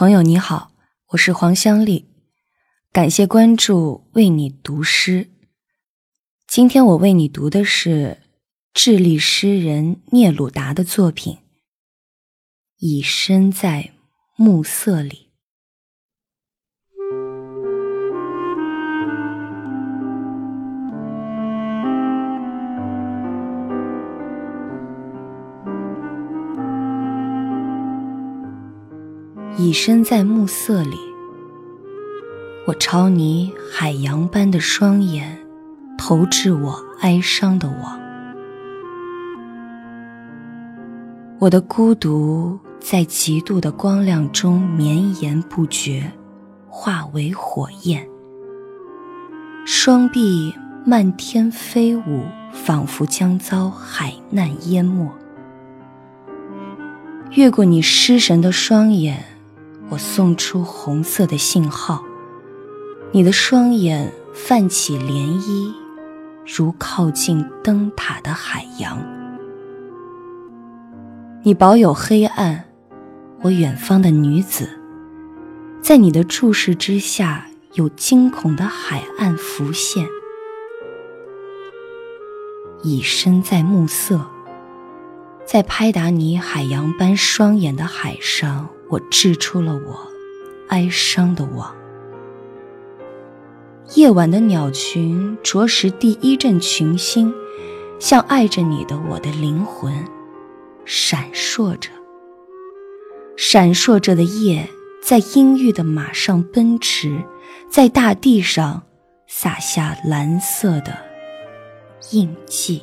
朋友你好，我是黄香丽，感谢关注，为你读诗。今天我为你读的是智利诗人聂鲁达的作品《已身在暮色里》。已身在暮色里，我朝你海洋般的双眼投掷我哀伤的网。我的孤独在极度的光亮中绵延不绝，化为火焰。双臂漫天飞舞，仿佛将遭海难淹没。越过你失神的双眼。我送出红色的信号，你的双眼泛起涟漪，如靠近灯塔的海洋。你保有黑暗，我远方的女子，在你的注视之下，有惊恐的海岸浮现。已身在暮色，在拍打你海洋般双眼的海上。我织出了我哀伤的网。夜晚的鸟群啄食第一阵群星，像爱着你的我的灵魂，闪烁着。闪烁着的夜，在阴郁的马上奔驰，在大地上洒下蓝色的印记。